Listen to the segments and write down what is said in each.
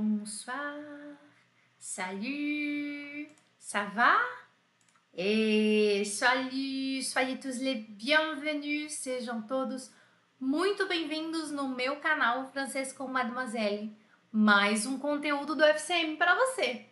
bonsoir, salut, ça va? Et salut, soyez tous les bienvenus, sejam todos muito bem-vindos no meu canal Francês com Mademoiselle. Mais um conteúdo do FCM para você.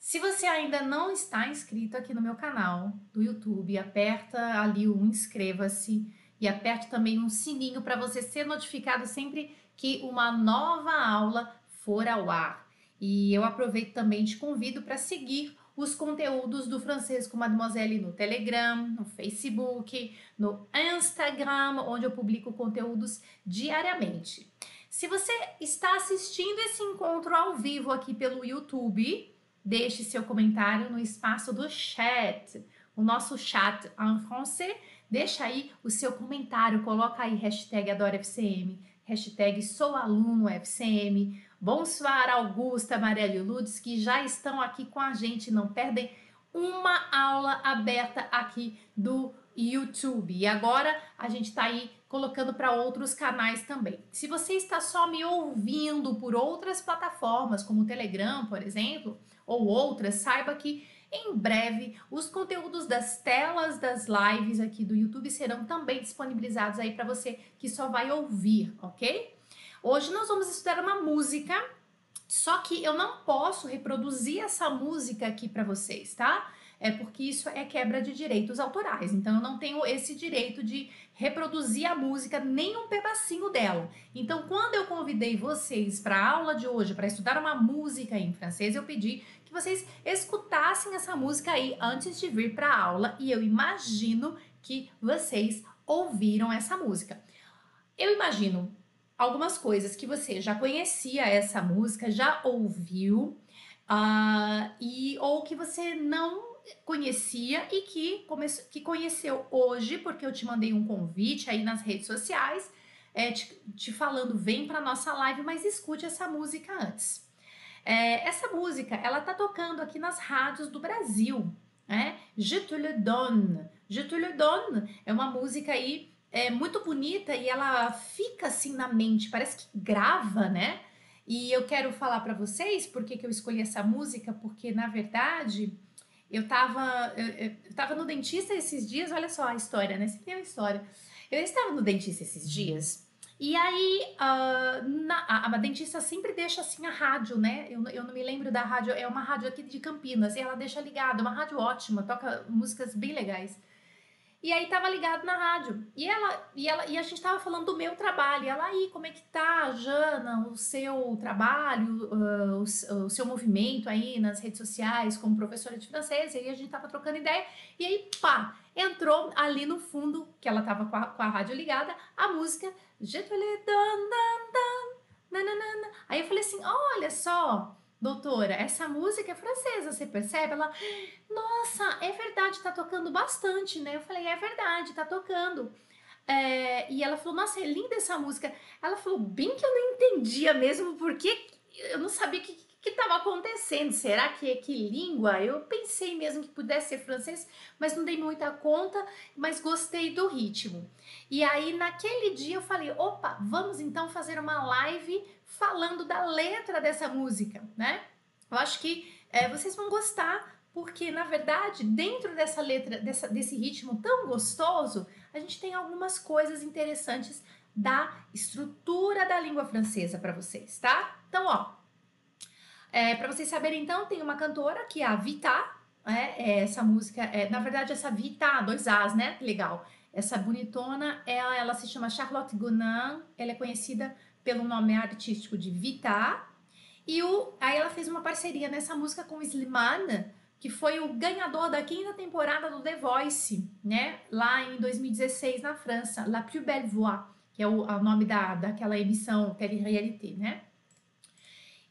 Se você ainda não está inscrito aqui no meu canal do YouTube, aperta ali o inscreva-se e aperte também um sininho para você ser notificado sempre que uma nova aula for ao ar. E eu aproveito também te convido para seguir os conteúdos do Francês com Mademoiselle no Telegram, no Facebook, no Instagram, onde eu publico conteúdos diariamente. Se você está assistindo esse encontro ao vivo aqui pelo YouTube, deixe seu comentário no espaço do chat, o nosso chat em francês. Deixa aí o seu comentário, coloca aí hashtag AdoraFCM, hashtag sou aluno FCM. Bonsoir Augusta, Marielle Ludes, que já estão aqui com a gente, não perdem uma aula aberta aqui do YouTube. E agora a gente está aí colocando para outros canais também. Se você está só me ouvindo por outras plataformas, como o Telegram, por exemplo, ou outras, saiba que em breve os conteúdos das telas das lives aqui do YouTube serão também disponibilizados aí para você que só vai ouvir, ok? Hoje nós vamos estudar uma música, só que eu não posso reproduzir essa música aqui para vocês, tá? é porque isso é quebra de direitos autorais. Então eu não tenho esse direito de reproduzir a música nem um pedacinho dela. Então quando eu convidei vocês para a aula de hoje para estudar uma música em francês, eu pedi que vocês escutassem essa música aí antes de vir para a aula e eu imagino que vocês ouviram essa música. Eu imagino algumas coisas que você já conhecia essa música, já ouviu, uh, e ou que você não conhecia e que, come, que conheceu hoje, porque eu te mandei um convite aí nas redes sociais, é, te, te falando, vem para nossa live, mas escute essa música antes. É, essa música, ela tá tocando aqui nas rádios do Brasil, né? Je te le donne. Je te le donne é uma música aí é, muito bonita e ela fica assim na mente, parece que grava, né? E eu quero falar para vocês por que, eu escolhi essa música, porque na verdade eu tava, eu, eu tava no dentista esses dias, olha só a história, né? Sempre tem uma história. Eu estava no dentista esses dias e aí uh, na, a, a, dentista sempre deixa assim a rádio, né? Eu, eu não me lembro da rádio, é uma rádio aqui de Campinas e ela deixa ligada, uma rádio ótima, toca músicas bem legais. E aí tava ligado na rádio. E ela e ela e a gente tava falando do meu trabalho. E ela aí, como é que tá, Jana, o seu trabalho, uh, o, o, seu movimento aí nas redes sociais como professora de francês. E aí a gente tava trocando ideia. E aí, pá, entrou ali no fundo, que ela tava com a, com a rádio ligada, a música Je te le nananana. Aí eu falei assim: olha só, doutora, essa música é francesa, você percebe? Ela, nossa, é verdade, tá tocando bastante, né? Eu falei, é verdade, tá tocando. É, e ela falou, nossa, é linda essa música. Ela falou, bem que eu não entendia mesmo, porque eu não sabia o que, estava acontecendo. Será que é que língua? Eu pensei mesmo que pudesse ser francês, mas não dei muita conta, mas gostei do ritmo. E aí, naquele dia, eu falei, opa, vamos então fazer uma live falando da letra dessa música, né? Eu acho que é, vocês vão gostar, porque na verdade, dentro dessa letra, dessa, desse ritmo tão gostoso, a gente tem algumas coisas interessantes da estrutura da língua francesa para vocês, tá? Então, ó, é, para vocês saberem, então, tem uma cantora que é a Vita, né? é, essa música, é, na verdade, essa Vita, dois As, né? Legal. Essa bonitona, ela, ela se chama Charlotte Gunan, ela é conhecida pelo nome artístico de Vita. E o, aí ela fez uma parceria nessa música com Slimane, que foi o ganhador da quinta temporada do The Voice, né? Lá em 2016 na França, La Plus Belle Voix, que é o, o nome da, daquela emissão télé-réalité, né?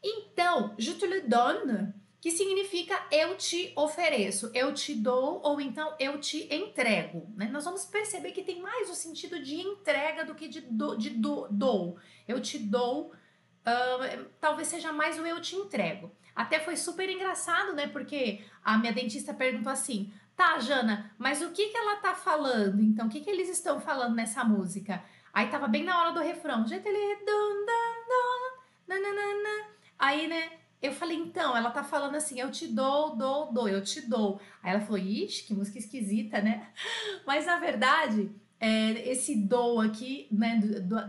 Então, je te le donne, que significa eu te ofereço, eu te dou ou então eu te entrego. Né? Nós vamos perceber que tem mais o sentido de entrega do que de, do, de do, dou. Eu te dou, uh, talvez seja mais o eu te entrego. Até foi super engraçado, né? Porque a minha dentista perguntou assim: tá, Jana, mas o que, que ela tá falando? Então, o que, que eles estão falando nessa música? Aí tava bem na hora do refrão. Je te le Aí, né, eu falei, então, ela tá falando assim, eu te dou, dou, dou, eu te dou. Aí ela falou, ixi, que música esquisita, né? Mas na verdade, é, esse dou aqui, né,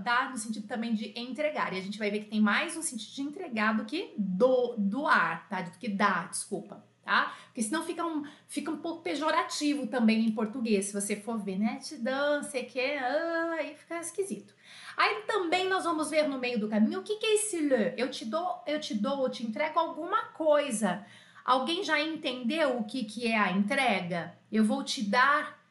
dá no sentido também de entregar. E a gente vai ver que tem mais um sentido de entregar do que do, doar, tá? Do que dar, desculpa, tá? Porque senão fica um, fica um pouco pejorativo também em português, se você for ver, né? Te dão, sei que, ah, aí fica esquisito. Aí também nós vamos ver no meio do caminho o que, que é esse le. Eu te dou, eu te dou, eu te entrego alguma coisa. Alguém já entendeu o que, que é a entrega? Eu vou te dar.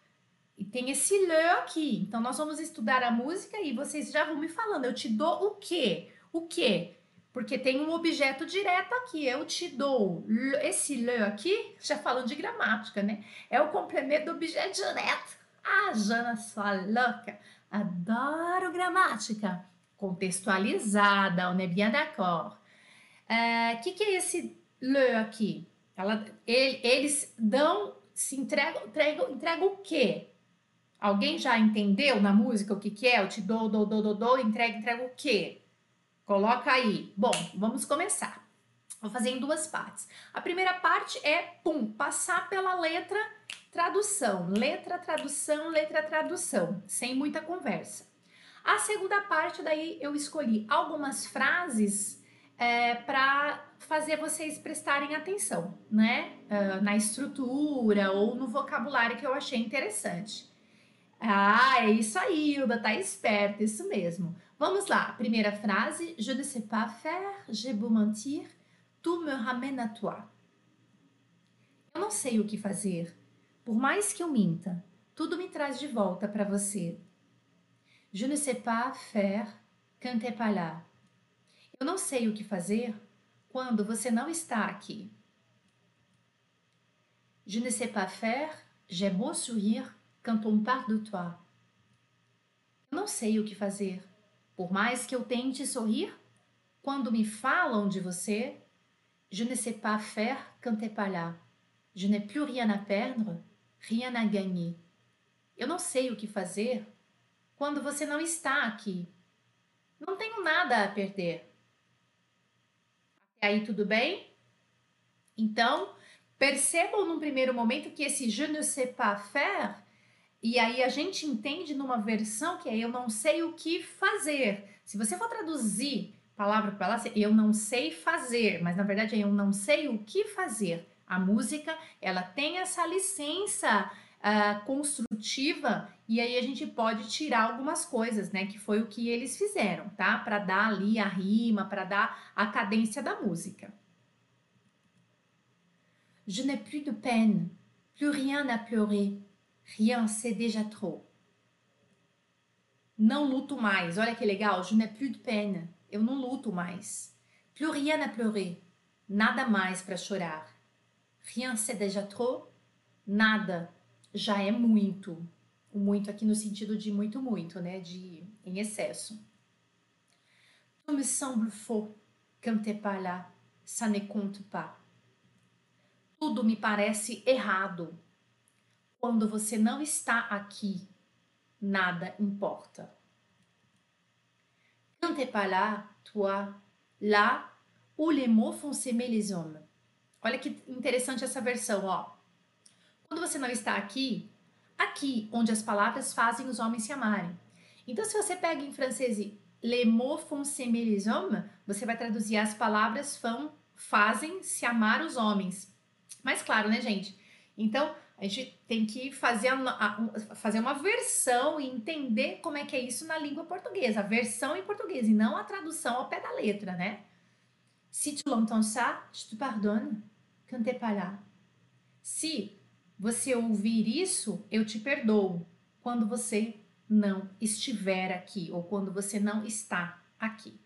E tem esse le aqui. Então nós vamos estudar a música e vocês já vão me falando. Eu te dou o quê? O quê? Porque tem um objeto direto aqui. Eu te dou. Esse le aqui, já falando de gramática, né? É o complemento do objeto direto. Ah, Jana, sua louca. Adoro gramática contextualizada, on est bien d'accord. O uh, que, que é esse le aqui? Ela, ele, eles dão, se entregam, entregam, entregam o quê? Alguém já entendeu na música o que, que é? Eu te dou, dou, dou, dou, dou, entrega, entrega o quê? Coloca aí. Bom, vamos começar. Vou fazer em duas partes. A primeira parte é, pum, passar pela letra tradução, letra, tradução, letra, tradução, sem muita conversa. A segunda parte, daí eu escolhi algumas frases é, para fazer vocês prestarem atenção, né? Uh, na estrutura ou no vocabulário que eu achei interessante. Ah, é isso aí, Hilda, tá esperta, isso mesmo. Vamos lá, primeira frase: Je ne sais pas faire, j'ai beau mentir, tu me ramènes à toi. Eu não sei o que fazer, por mais que eu minta, tudo me traz de volta para você. Je ne sais pas faire quand t'es pas là. Eu não sei o que fazer quando você não está aqui. Je ne sais pas faire, j'ai beau sourire quand on parle de toi. Eu não sei o que fazer, por mais que eu tente sorrir quando me falam de você. Je ne sais pas faire quand t'es pas là. Je n'ai plus rien à perdre rien à gagner. Eu não sei o que fazer quando você não está aqui. Não tenho nada a perder. Até aí tudo bem? Então, percebam num primeiro momento que esse je ne sais pas faire, e aí a gente entende numa versão que é eu não sei o que fazer. Se você for traduzir palavra por palavra, eu não sei fazer, mas na verdade é eu não sei o que fazer. A música, ela tem essa licença uh, construtiva e aí a gente pode tirar algumas coisas, né? Que foi o que eles fizeram, tá? Para dar ali a rima, para dar a cadência da música. Je n'ai plus de peine, plus rien à pleurer, rien c'est déjà trop. Não luto mais, olha que legal, je n'ai plus de peine, eu não luto mais. Plus rien à pleurer, nada mais para chorar. Rien c'est déjà trop, nada já é muito. O muito aqui no sentido de muito, muito, né? De em excesso. Tout me semble faux quand t'es pas là, ça ne compte pas. Tudo me parece errado. Quando você não está aqui, nada importa. Quand t'es pas là, toi, là où les mots font s'aimer les hommes. Olha que interessante essa versão, ó. Quando você não está aqui, aqui onde as palavras fazem os homens se amarem. Então, se você pega em francês les mots font s'aimer les hommes, você vai traduzir as palavras fão, fazem se amar os homens. Mais claro, né, gente? Então, a gente tem que fazer, a, a, fazer uma versão e entender como é que é isso na língua portuguesa, a versão em português e não a tradução ao pé da letra, né? Si tu l'entends ça, je te pardonne Se você ouvir isso, eu te perdoo quando você não estiver aqui ou quando você não está aqui.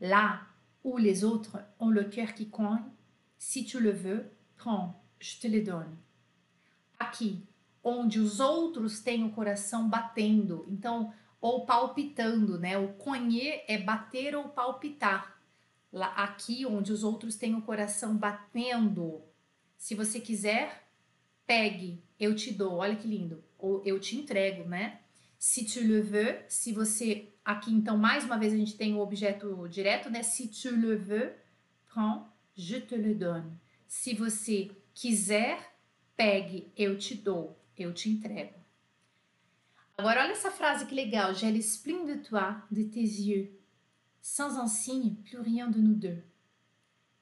Là où les autres ont le cœur qui cogne, si tu le veux, prends, je te le donne. Aqui, onde os outros têm o coração batendo, então, ou palpitando, né? O conher é bater ou palpitar lá, aqui onde os outros têm o coração batendo. Se você quiser, pegue, eu te dou, olha que lindo, ou eu te entrego, né? Se tu le veux, se você aqui então mais uma vez a gente tem o objeto direto, né? Si tu le veux, prends, je te le donne. Se você quiser, pegue, eu te dou, eu te entrego. Agora olha essa frase que legal. J'ai l'esprit de toi, de tes yeux. Sans un signe, plus rien de nous deux.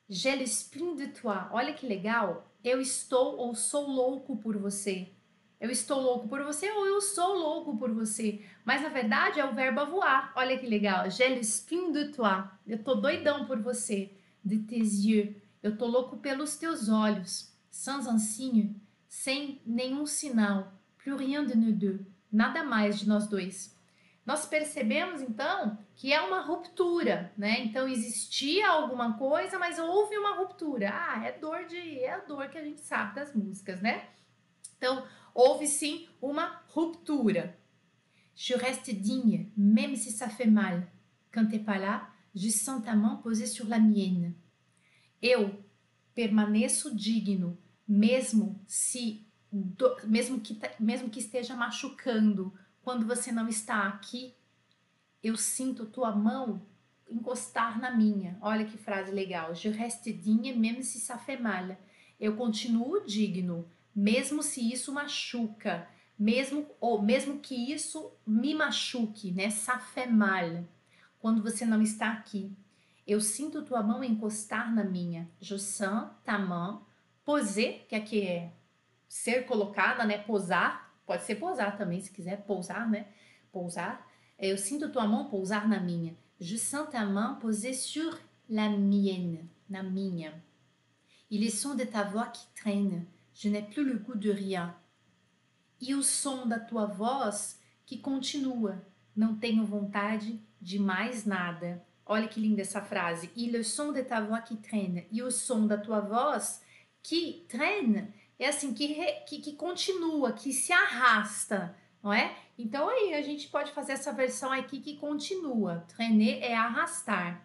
J'ai l'esprit de toi. Olha que legal. Eu estou ou sou louco por você. Eu estou louco por você ou eu sou louco por você. Mas na verdade é o verbo voar. Olha que legal. J'ai l'esprit de toi. Eu tô doidão por você. De tes yeux. Eu tô louco pelos teus olhos. Sans un signe, sem nenhum sinal. Plus rien de nous deux nada mais de nós dois. Nós percebemos então que é uma ruptura, né? Então existia alguma coisa, mas houve uma ruptura. Ah, é dor de, é a dor que a gente sabe das músicas, né? Então houve sim uma ruptura. Je reste digne, même si ça fait mal. Quand t'es pas là, je sens ta main posée sur la mienne. Eu permaneço digno, mesmo se mesmo, que, mesmo que esteja machucando, quando você não está aqui, eu sinto tua mão encostar na minha. Olha que frase legal. Je reste digne même si ça fait mal. Eu continuo digno, mesmo se isso machuca, mesmo ou mesmo que isso me machuque, né? Ça fait mal. Quando você não está aqui, eu sinto tua mão encostar na minha. Je sens ta main poser, que aqui é ser colocada, né? Posar, pode ser posar também, se quiser pousar, né? Pousar. Eu sinto tua mão pousar na minha. Je sens ta main poser sur la mienne, na minha. E les sons de ta voix qui traînent, je n'ai plus le goût de rien. E o som da tua voz que continua, não tenho vontade de mais nada. Olha que linda essa frase. E le son de ta voix qui traîne. E o som da tua voz que traîne é assim, que, re, que, que continua, que se arrasta, não é? Então aí a gente pode fazer essa versão aqui que continua. Traîner é arrastar.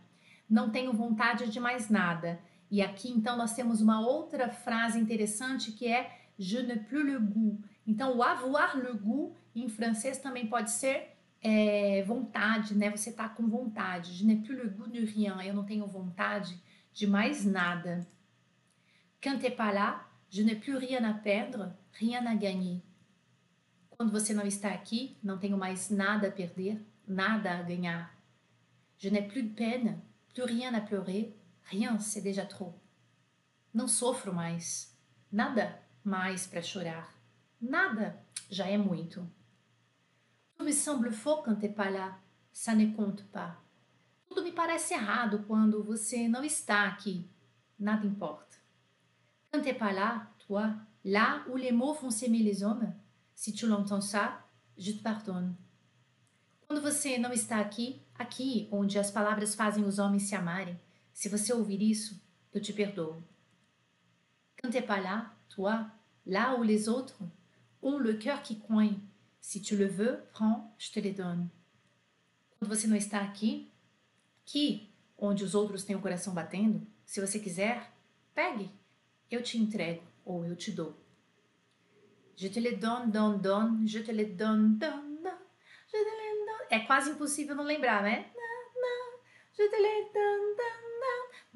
Não tenho vontade de mais nada. E aqui então nós temos uma outra frase interessante que é je ne plus le goût. Então o avoir le goût em francês também pode ser é, vontade, né? Você tá com vontade. Je n'ai plus le goût de rien. Eu não tenho vontade de mais nada. Quand t'es pas là, Je n'ai plus rien à perdre, rien à gagner. Quando você não está aqui, não tenho mais nada a perder, nada a ganhar. Je n'ai plus de peine, plus rien à pleurer, rien, c'est déjà trop. Não sofro mais, nada mais para chorar, nada já é muito. Tout me semble faux quand t'es pas là, ça ne compte pas. Tudo me parece errado quando você não está aqui, nada importa. Quand t'es pas là, toi, là où les mots font s'aimer les hommes, si tu l'entends ça, je te pardonne. Quando você não está aqui, aqui onde as palavras fazem os homens se amarem, se você ouvir isso, eu te perdoo. Quand t'es pas là, toi, là où les autres ont le cœur qui coince, si tu le veux, prends, je te le donne. Quando você não está aqui, aqui onde os outros têm o coração batendo, se você quiser, pegue, eu te entrego ou eu te dou. Je te le donne, donne, je te le donne, donne, je te le donne. É quase impossível não lembrar, né? Je te le donne, donne.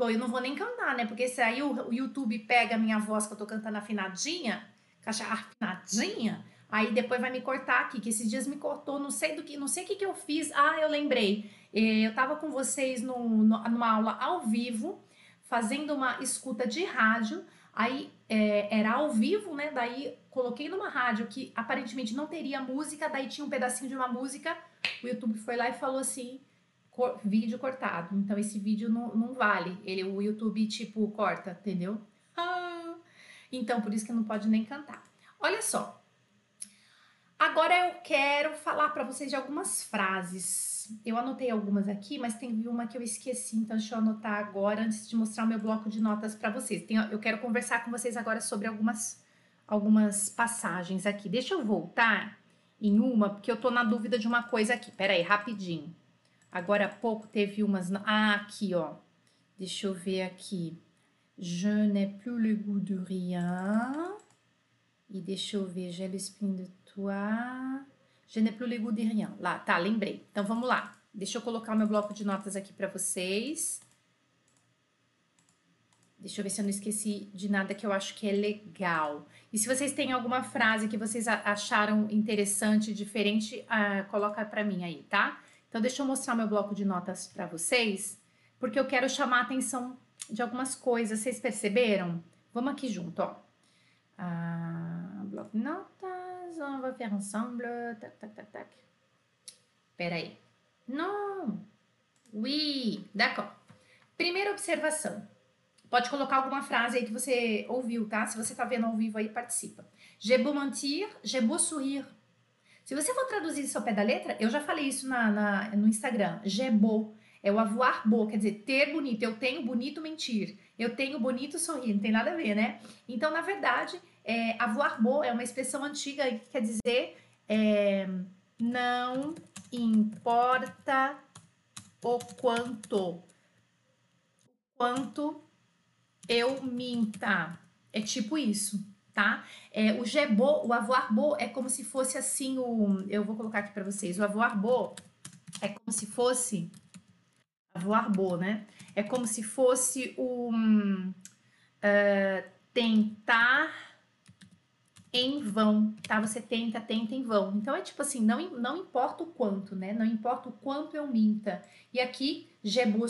Bom, eu não vou nem cantar, né? Porque se aí o, YouTube pega a minha voz que eu tô cantando afinadinha, caixa afinadinha, aí depois vai me cortar aqui, que esses dias me cortou, não sei do que, não sei o que que eu fiz. Ah, eu lembrei. Eh, eu tava com vocês no, numa aula ao vivo, fazendo uma escuta de rádio, Aí é, era ao vivo, né? Daí coloquei numa rádio que aparentemente não teria música, daí tinha um pedacinho de uma música. O YouTube foi lá e falou assim: cor, vídeo cortado. Então esse vídeo não, não vale. Ele, o YouTube, tipo, corta, entendeu? Ah, então, por isso que não pode nem cantar. Olha só. Agora eu quero falar para vocês de algumas frases eu anotei algumas aqui, mas tem uma que eu esqueci, então deixa eu anotar agora antes de mostrar o meu bloco de notas para vocês. Tem, eu quero conversar com vocês agora sobre algumas, algumas passagens aqui. Deixa eu voltar em uma, porque eu tô na dúvida de uma coisa aqui. Pera aí, rapidinho. Agora há pouco teve umas. Ah, aqui, ó. Deixa eu ver aqui. Je n'ai plus le goût de rien. E deixa eu ver, j'ai l'esprit de toi. Je n'ai plus le goût de rien. Lá, tá, lembrei. Então vamos lá. Deixa eu colocar meu bloco de notas aqui para vocês. Deixa eu ver se eu não esqueci de nada que eu acho que é legal. E se vocês têm alguma frase que vocês acharam interessante, diferente, uh, coloca para mim aí, tá? Então, deixa eu mostrar meu bloco de notas para vocês, porque eu quero chamar a atenção de algumas coisas. Vocês perceberam? Vamos aqui junto, ó. Ah, bloco de notas, on va faire ensemble. Tac, tac, tac, tac. Pera aí. Não. Oui, d'accord. Primeira observação. Pode colocar alguma frase aí que você ouviu, tá? Se você tá vendo ao vivo aí, participa. J'ai beau mentir, j'ai beau sourire. Se você for traduzir isso ao pé da letra, eu já falei isso na, na no Instagram. J'ai beau é o avoir beau, quer dizer, ter bonito. Eu tenho bonito mentir. Eu tenho bonito sorrir. Não tem nada a ver, né? Então, na verdade, é, avoir beau é uma expressão antiga que quer dizer é, não importa o quanto. Quanto eu minta. É tipo isso, tá? É, o beau, o avoir beau é como se fosse assim o... Eu vou colocar aqui para vocês. O avoir beau é como se fosse... Avoir beau, né? É como se fosse um... Uh, tentar em vão, tá? Você tenta, tenta em vão. Então é tipo assim, não, não importa o quanto, né? Não importa o quanto eu minta. E aqui, je beau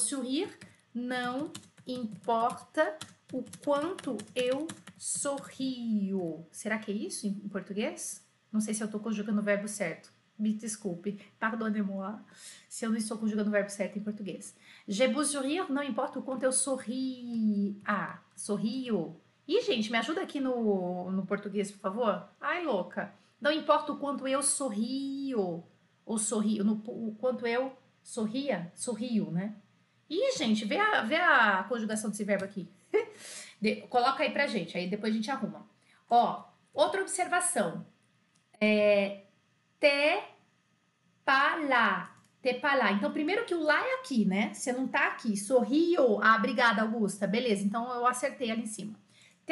não importa o quanto eu sorrio. Será que é isso em português? Não sei se eu estou conjugando o verbo certo. Me desculpe, pardonnez-moi se eu não estou conjugando o verbo certo em português. Je beau não importa o quanto eu sorri. Ah, sorrio. Ih, gente, me ajuda aqui no, no português, por favor. Ai, louca. Não importa o quanto eu sorrio. Ou sorrio, no, o quanto eu sorria, sorrio, né? Ih, gente, vê a, vê a conjugação desse verbo aqui. De, coloca aí pra gente, aí depois a gente arruma. Ó, outra observação. É, te lá. Te lá. Então, primeiro que o lá é aqui, né? Você não tá aqui. Sorriu. Ah, obrigada, Augusta. Beleza, então eu acertei ali em cima.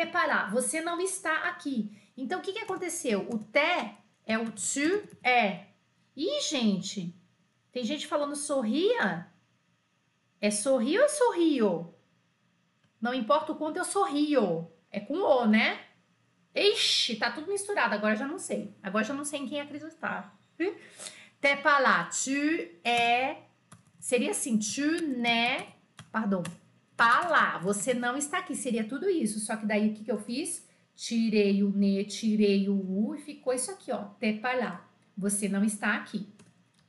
Te lá. Você não está aqui. Então, o que, que aconteceu? O te é o tu é. Ih, gente, tem gente falando sorria é sorrio ou sorrio? Não importa o quanto eu sorrio. É com o, né? Ixi, tá tudo misturado. Agora já não sei. Agora já não sei em quem acreditar. Te pas Tu é... Seria assim. Tu né... Pardon. Pas Você não está aqui. Seria tudo isso. Só que daí o que, que eu fiz? Tirei o ne, tirei o u e ficou isso aqui, ó. Te pas Você não está aqui.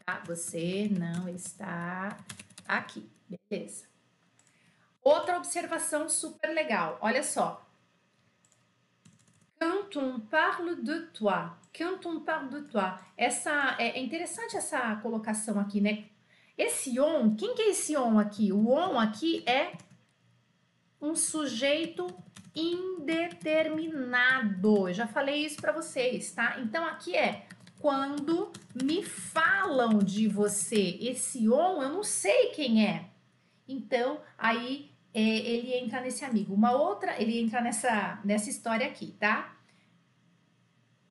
Tá? Você não está aqui. Beleza. Outra observação super legal. Olha só. Quand on parle de toi. Quand on parle de toi. Essa, é, é interessante essa colocação aqui, né? Esse on, quem que é esse on aqui? O on aqui é um sujeito indeterminado. Eu já falei isso para vocês, tá? Então aqui é quando me falam de você. Esse on, eu não sei quem é. Então, aí é, ele entra nesse amigo. Uma outra, ele entra nessa, nessa história aqui, tá?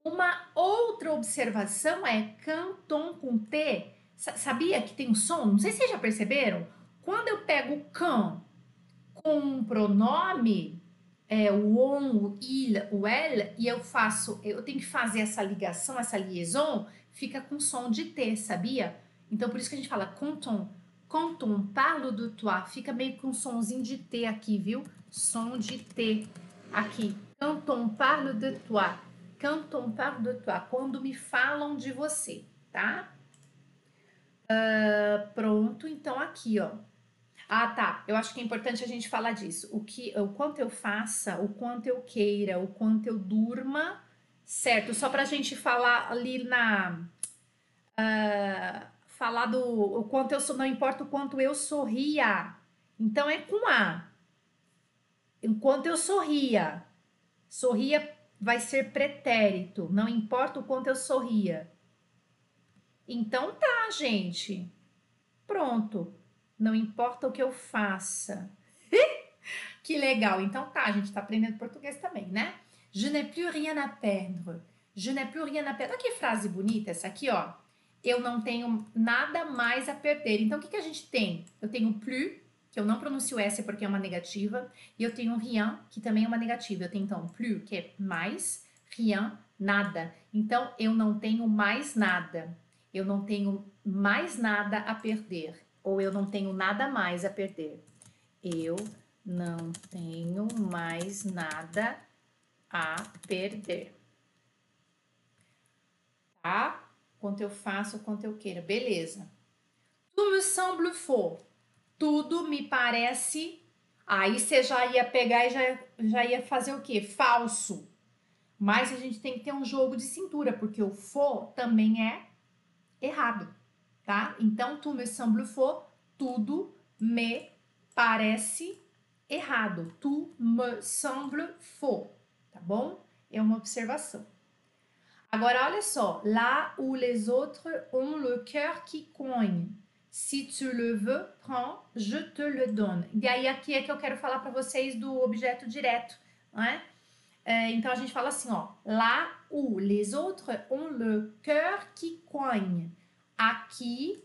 Uma outra observação é canton com T. Sabia que tem um som? Não sei se vocês já perceberam. Quando eu pego can um pronome, é, o on, o il, o el, e eu faço, eu tenho que fazer essa ligação, essa liaison, fica com som de T, sabia? Então, por isso que a gente fala canton quand on parle de toi, fica meio com um sonzinho de T aqui, viu? Som de T aqui. Quand on parle de toi. Quand on parle de toi. Quando me falam de você, tá? Uh, pronto, então aqui, ó. Ah, tá. Eu acho que é importante a gente falar disso. O que, o quanto eu faça, o quanto eu queira, o quanto eu durma, certo? Só pra gente falar ali na. Uh, falar do o quanto eu sou, não importa o quanto eu sorria. Então é com A. Enquanto eu sorria. Sorria vai ser pretérito, não importa o quanto eu sorria. Então tá, gente. Pronto. Não importa o que eu faça. que legal. Então tá, a gente tá aprendendo português também, né? Je n'ai plus rien à perdre. Je n'ai plus rien à perdre. Olha que frase bonita essa aqui, ó. eu não tenho nada mais a perder. Então, o que, que a gente tem? Eu tenho plus, que eu não pronuncio S porque é uma negativa, e eu tenho rien, que também é uma negativa. Eu tenho então plus, que é mais, rien, nada. Então, eu não tenho mais nada. Eu não tenho mais nada a perder. Ou eu não tenho nada mais a perder. Eu não tenho mais nada a perder. Tá? Quanto eu faço, quanto eu queira. Beleza. Tout me semble faux. Tudo me parece. Aí você já ia pegar e já, já ia fazer o quê? Falso. Mas a gente tem que ter um jogo de cintura, porque o faux também é errado, tá? Então, tout me semble faux, tudo me parece errado. Tout me semble faux, tá bom? É uma observação. Agora, olha só. Là où les autres ont le cœur qui cogne. Si tu le veux, prends, je te le donne. E aí, aqui é que eu quero falar para vocês do objeto direto, não é? é? Então, a gente fala assim, ó. Lá où les autres ont le cœur qui cogne. Aqui,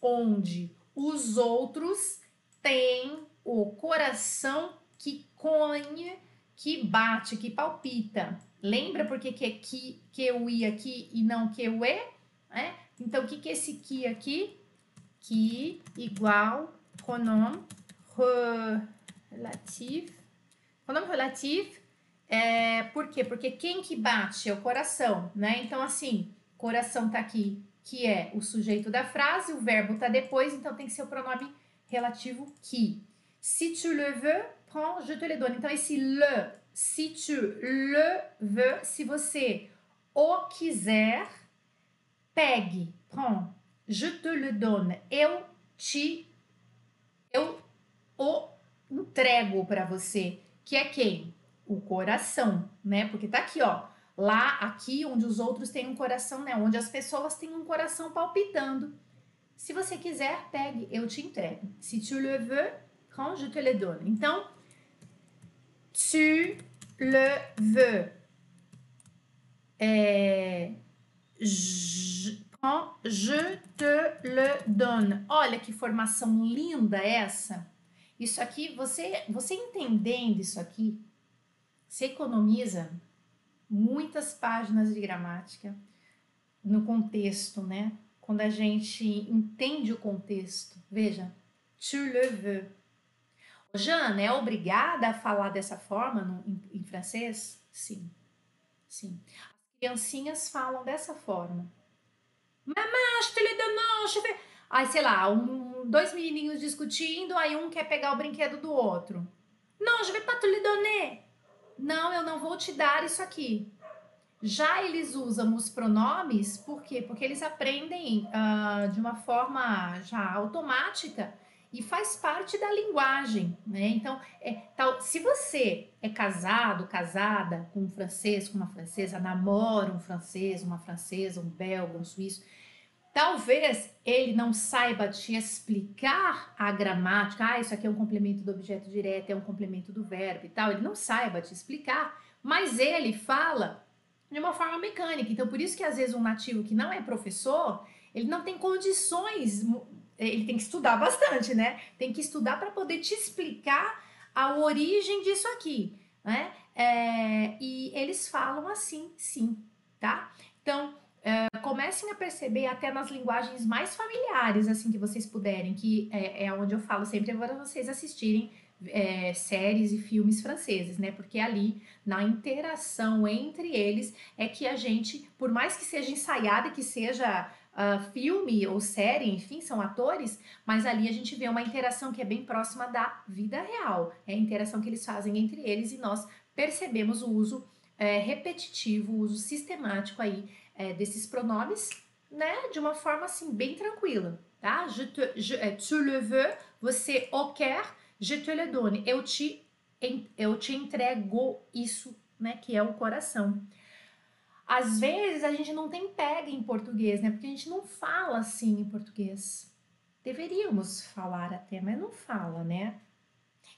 onde os outros têm o coração que cogne, que bate, que palpita. Lembra porque que é que, que o i aqui e não que o e? Né? Então, o que, que é esse que aqui? Que igual pronome relativo. Pronome relativo é, por quê? Porque quem que bate é o coração, né? Então, assim, coração tá aqui, que é o sujeito da frase, o verbo tá depois, então tem que ser o pronome relativo que. Si tu le veux, prends, je te le donne. Então, esse le si tu le veux, se você o quiser, pegue, prends, je te le donne, eu te, eu o entrego para você, que é quem? O coração, né? Porque tá aqui, ó, lá, aqui, onde os outros têm um coração, né? Onde as pessoas têm um coração palpitando. Se você quiser, pegue, eu te entrego. Si tu le veux, prends, je te le donne. Então, tu le veux. É, je, je te le donne. Olha que formação linda essa. Isso aqui, você, você entendendo isso aqui, você economiza muitas páginas de gramática no contexto, né? Quando a gente entende o contexto. Veja, tu le veux Jana, é obrigada a falar dessa forma no, em, em, francês? Sim, sim. As criancinhas falam dessa forma. Mamãe, je te le donne. Aí, sei lá, um, dois menininhos discutindo, aí um quer pegar o brinquedo do outro. Não, je vais pas te le donner. Não, eu não vou te dar isso aqui. Já eles usam os pronomes, por quê? Porque eles aprendem uh, de uma forma já automática e faz parte da linguagem, né? Então, é, tal, se você é casado, casada com um francês, com uma francesa, namora um francês, uma francesa, um belga, um suíço, talvez ele não saiba te explicar a gramática, ah, isso aqui é um complemento do objeto direto, é um complemento do verbo e tal, ele não saiba te explicar, mas ele fala de uma forma mecânica. Então, por isso que às vezes um nativo que não é professor, ele não tem condições ele tem que estudar bastante, né? Tem que estudar para poder te explicar a origem disso aqui, né? É, e eles falam assim, sim, tá? Então, é, comecem a perceber até nas linguagens mais familiares, assim, que vocês puderem, que é, é onde eu falo sempre para vocês assistirem é, séries e filmes franceses, né? Porque ali, na interação entre eles, é que a gente, por mais que seja ensaiada, que seja uh, filme ou série, enfim, são atores, mas ali a gente vê uma interação que é bem próxima da vida real. É a interação que eles fazem entre eles e nós percebemos o uso é, repetitivo, o uso sistemático aí é, desses pronomes, né, de uma forma assim bem tranquila, tá? Je te, je, é, tu le veux, você o quer, je te le donne, eu te, eu te entrego isso, né, que é o coração. Às vezes a gente não tem pega em português, né? Porque a gente não fala assim em português. Deveríamos falar até, mas não fala, né?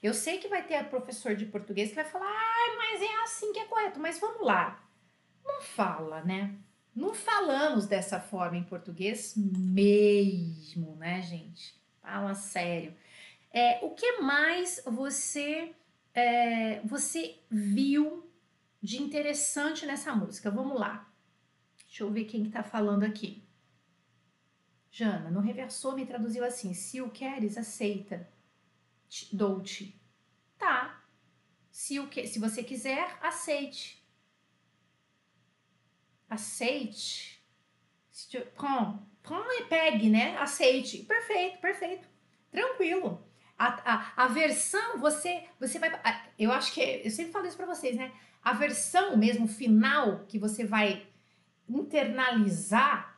Eu sei que vai ter professor de português que vai falar, ah, mas é assim que é correto, mas vamos lá. Não fala, né? Não falamos dessa forma em português mesmo, né, gente? Fala sério. É, o que mais você é, você viu de interessante nessa música? Vamos lá. Deixa eu ver quem está falando aqui. Jana, no reversor me traduziu assim: se o queres, aceita. Dou-te. Tá. Se, o que, se você quiser, aceite. Aceite. Prends. Prends e pegue, né? Aceite. Perfeito, perfeito. Tranquilo. A, a, a versão, você, você vai. Eu acho que. Eu sempre falo isso para vocês, né? A versão mesmo final que você vai internalizar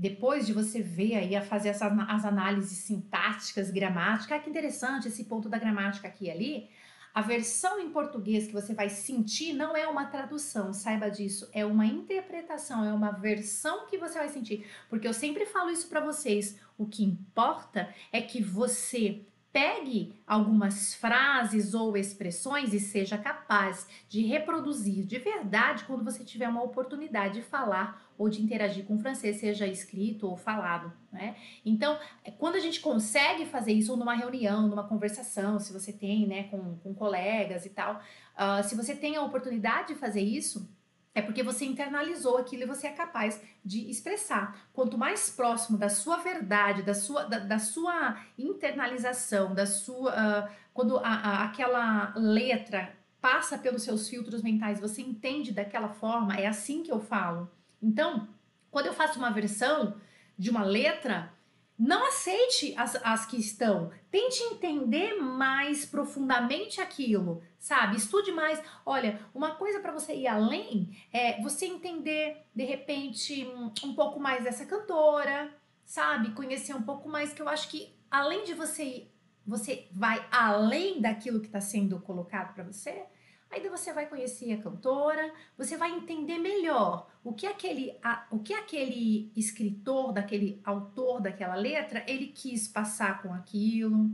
depois de você ver aí a fazer essas, as análises sintáticas, gramáticas, ah, que interessante esse ponto da gramática aqui e ali. A versão em português que você vai sentir não é uma tradução, saiba disso, é uma interpretação, é uma versão que você vai sentir. Porque eu sempre falo isso para vocês, o que importa é que você Pegue algumas frases ou expressões e seja capaz de reproduzir de verdade quando você tiver uma oportunidade de falar ou de interagir com o francês, seja escrito ou falado, né? Então, é, quando a gente consegue fazer isso, numa reunião, numa conversação, se você tem, né, com, com colegas e tal, uh, se você tem a oportunidade de fazer isso, é porque você internalizou aquilo e você é capaz de expressar. Quanto mais próximo da sua verdade, da sua, da, da sua internalização, da sua. Uh, quando a, a, aquela letra passa pelos seus filtros mentais, você entende daquela forma, é assim que eu falo. Então, quando eu faço uma versão de uma letra, não aceite as, as que estão. Tente entender mais profundamente aquilo, sabe? Estude mais. Olha, uma coisa para você ir além é você entender, de repente, um, um pouco mais dessa cantora, sabe? Conhecer um pouco mais, que eu acho que além de você você vai além daquilo que está sendo colocado para você, Aí você vai conhecer a cantora, você vai entender melhor o que aquele, a, o que aquele escritor, daquele autor daquela letra, ele quis passar com aquilo.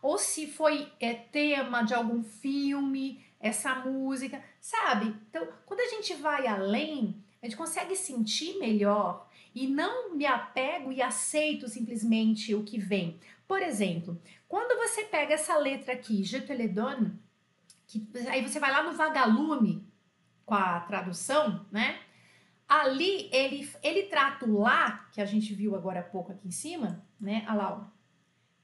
Ou se foi é, tema de algum filme, essa música, sabe? Então, quando a gente vai além, a gente consegue sentir melhor e não me apego e aceito simplesmente o que vem. Por exemplo, quando você pega essa letra aqui, Je te le donne, que aí você vai lá no vagalume com a tradução, né? Ali ele, ele trata o lá, que a gente viu agora há pouco aqui em cima, né? Olha lá, ó.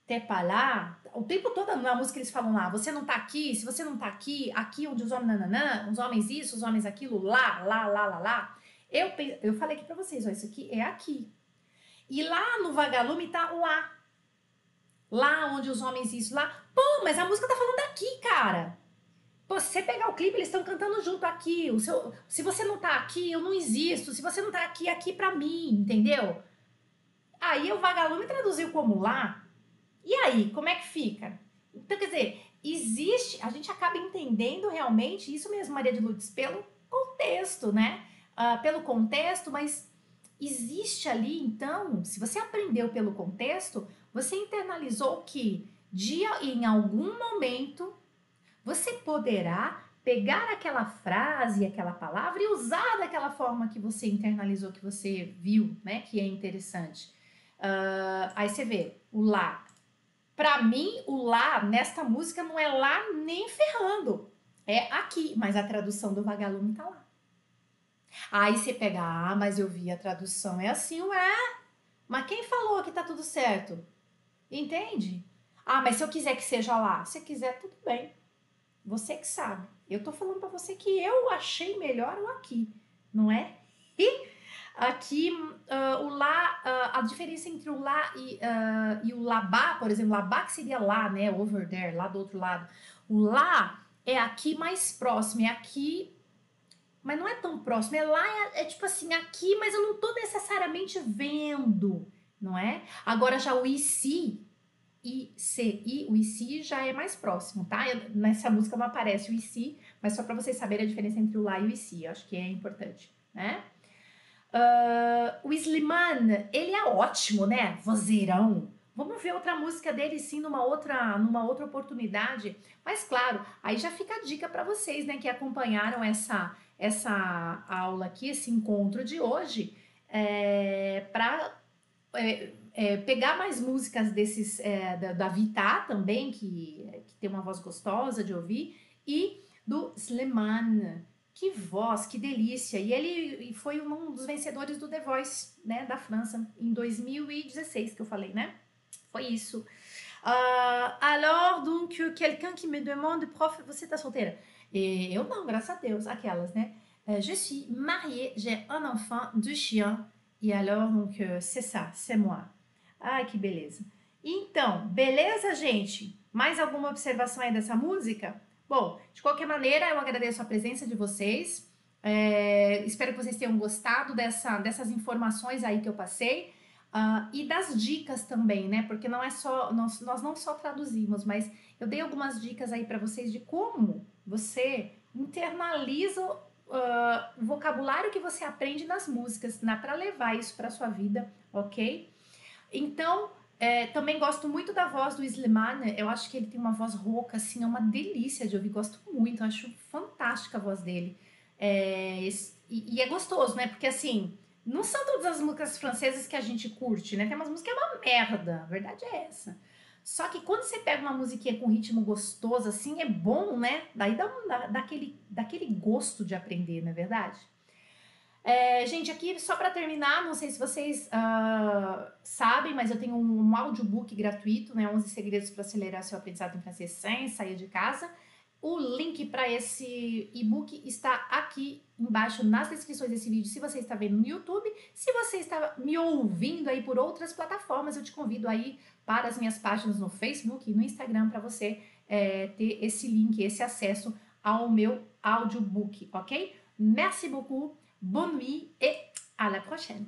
Tepalá, o tempo todo na música eles falam lá, você não tá aqui, se você não tá aqui, aqui onde os homens nananã, os homens isso, os homens aquilo, lá, lá, lá, lá, lá. Eu, eu falei aqui pra vocês, ó, isso aqui é aqui. E lá no vagalume tá lá. Lá onde os homens isso, lá. Pô, mas a música tá falando aqui, cara. Pô, se você pegar o clipe, eles estão cantando junto aqui. O seu, se você não tá aqui, eu não existo. Se você não tá aqui, aqui pra mim, entendeu? Aí o vagalume traduziu como lá. E aí, como é que fica? Então, quer dizer, existe, a gente acaba entendendo realmente isso mesmo, Maria de Lourdes, pelo contexto, né? Uh, pelo contexto, mas existe ali, então, se você aprendeu pelo contexto, você internalizou que dia em algum momento você poderá pegar aquela frase, aquela palavra e usar daquela forma que você internalizou, que você viu, né? Que é interessante. Uh, aí você vê o lá. Para mim, o lá nesta música não é lá nem ferrando. É aqui, mas a tradução do vagalume tá lá. Aí você pega, ah, mas eu vi a tradução, é assim, ué. Mas quem falou que tá tudo certo? Entende? Ah, mas se eu quiser que seja lá, se quiser, tudo bem. Você que sabe. Eu tô falando para você que eu achei melhor o aqui, não é? E aqui uh, o lá, uh, a diferença entre o lá e, uh, e o labá, por exemplo, labá que seria lá, né? Over there, lá do outro lado. O lá é aqui mais próximo, é aqui, mas não é tão próximo. É lá, é, é tipo assim, aqui, mas eu não tô necessariamente vendo, não é? Agora já o e se ICI, o ICI já é mais próximo, tá? Eu, nessa música não aparece o ICI, mas só para vocês saberem a diferença entre o lá e o ICI, acho que é importante, né? Uh, o Slimane, ele é ótimo, né? Vozeirão. Vamos ver outra música dele sim numa outra, numa outra oportunidade. Mas claro, aí já fica a dica para vocês, né, que acompanharam essa essa aula aqui, esse encontro de hoje, é, para é, é, pegar mais músicas desses é, da, da Vita também, que, que tem uma voz gostosa de ouvir, e do Sleman. Que voz, que delícia! E ele foi um dos vencedores do The Voice, né, da França, em 2016, que eu falei, né? Foi isso. Uh, alors, donc, quelqu'un qui me demande, prof, você tá solteira? E eu não, graças a Deus, aquelas, né? Uh, je suis mariée, j'ai un enfant, deux chiens, e alors, donc, uh, c'est ça, c'est moi. Ai, que beleza. Então, beleza, gente? Mais alguma observação aí dessa música? Bom, de qualquer maneira, eu agradeço a presença de vocês. É, espero que vocês tenham gostado dessa, dessas informações aí que eu passei. Uh, e das dicas também, né? Porque não é só nós, nós não só traduzimos, mas eu dei algumas dicas aí para vocês de como você internaliza uh, o vocabulário que você aprende nas músicas, né? para levar isso para sua vida, ok? Então é, também gosto muito da voz do Slimane. Eu acho que ele tem uma voz rouca, assim, é uma delícia de ouvir. Gosto muito, acho fantástica a voz dele. É, e, e, é gostoso, né? Porque assim, não são todas as músicas francesas que a gente curte, né? Tem umas músicas que é uma merda, a verdade é essa. Só que quando você pega uma musiquinha com ritmo gostoso, assim, é bom, né? Daí dá, um, dá, dá, aquele, dá aquele gosto de aprender, não é verdade? É, gente, aqui só para terminar, não sei se vocês uh, sabem, mas eu tenho um, um audiobook gratuito, né? 11 segredos para acelerar seu aprendizado em francês sem sair de casa. O link para esse e-book está aqui embaixo nas descrições desse vídeo, se você está vendo no YouTube. Se você está me ouvindo aí por outras plataformas, eu te convido aí para as minhas páginas no Facebook e no Instagram para você é, ter esse link, esse acesso ao meu audiobook, ok? Merci beaucoup. Bonne nuit et à la prochaine.